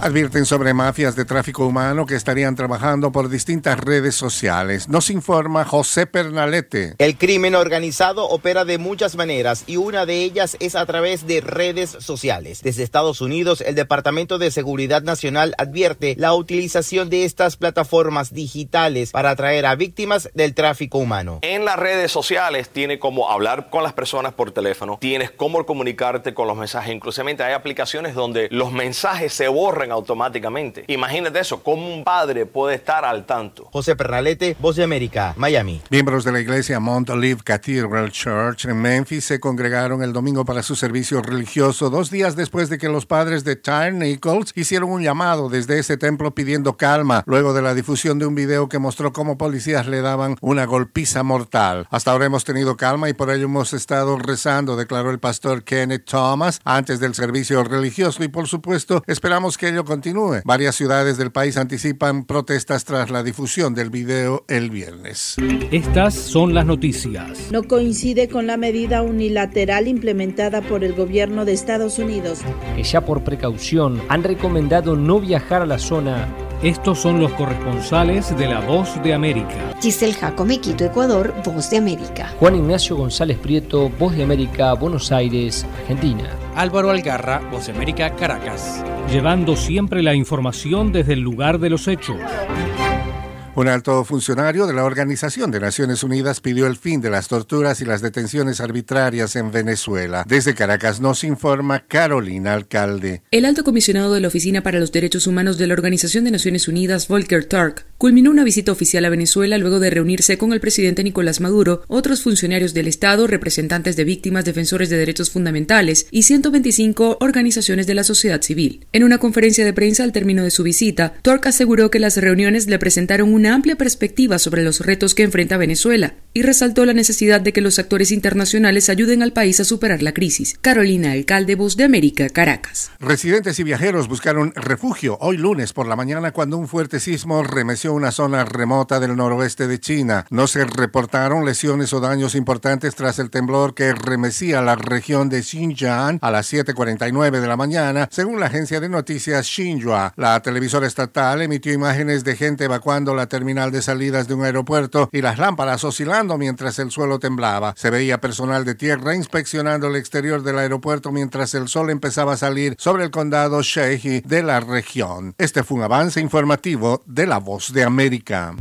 Advierten sobre mafias de tráfico humano que estarían trabajando por distintas redes sociales. Nos informa José Pernalete. El crimen organizado opera de muchas maneras y una de ellas es a través de redes sociales. Desde Estados Unidos, el Departamento de Seguridad Nacional advierte la utilización de estas plataformas digitales para atraer a víctimas del tráfico humano. En las redes sociales tiene como hablar con las personas por teléfono, tienes cómo comunicarte con los mensajes. Inclusive hay aplicaciones donde los mensajes se borran automáticamente. Imagínate eso, cómo un padre puede estar al tanto. José Pernalete, Voz de América, Miami. Miembros de la iglesia Mount Olive Cathedral Church en Memphis se congregaron el domingo para su servicio religioso, dos días después de que los padres de Tyre Nichols hicieron un llamado desde ese templo pidiendo calma, luego de la difusión de un video que mostró cómo policías le daban una golpiza mortal. Hasta ahora hemos tenido calma y por ello hemos estado rezando, declaró el pastor Kenneth Thomas antes del servicio religioso y por supuesto esperamos que continúe. Varias ciudades del país anticipan protestas tras la difusión del video el viernes. Estas son las noticias. No coincide con la medida unilateral implementada por el gobierno de Estados Unidos. Que ya por precaución han recomendado no viajar a la zona estos son los corresponsales de La Voz de América. Giselle Jacome, Quito, Ecuador, Voz de América. Juan Ignacio González Prieto, Voz de América, Buenos Aires, Argentina. Álvaro Algarra, Voz de América, Caracas. Llevando siempre la información desde el lugar de los hechos. Un alto funcionario de la Organización de Naciones Unidas pidió el fin de las torturas y las detenciones arbitrarias en Venezuela. Desde Caracas nos informa Carolina Alcalde. El alto comisionado de la Oficina para los Derechos Humanos de la Organización de Naciones Unidas, Volker Turk, culminó una visita oficial a Venezuela luego de reunirse con el presidente Nicolás Maduro, otros funcionarios del Estado, representantes de víctimas, defensores de derechos fundamentales y 125 organizaciones de la sociedad civil. En una conferencia de prensa al término de su visita, Turk aseguró que las reuniones le presentaron una amplia perspectiva sobre los retos que enfrenta Venezuela y resaltó la necesidad de que los actores internacionales ayuden al país a superar la crisis. Carolina Alcalde, Voz de América, Caracas. Residentes y viajeros buscaron refugio hoy lunes por la mañana cuando un fuerte sismo remeció una zona remota del noroeste de China. No se reportaron lesiones o daños importantes tras el temblor que remecía la región de Xinjiang a las 7:49 de la mañana, según la agencia de noticias Xinhua. La televisora estatal emitió imágenes de gente evacuando la terminal de salidas de un aeropuerto y las lámparas oscilando mientras el suelo temblaba. Se veía personal de tierra inspeccionando el exterior del aeropuerto mientras el sol empezaba a salir sobre el condado Shehi de la región. Este fue un avance informativo de La Voz de América.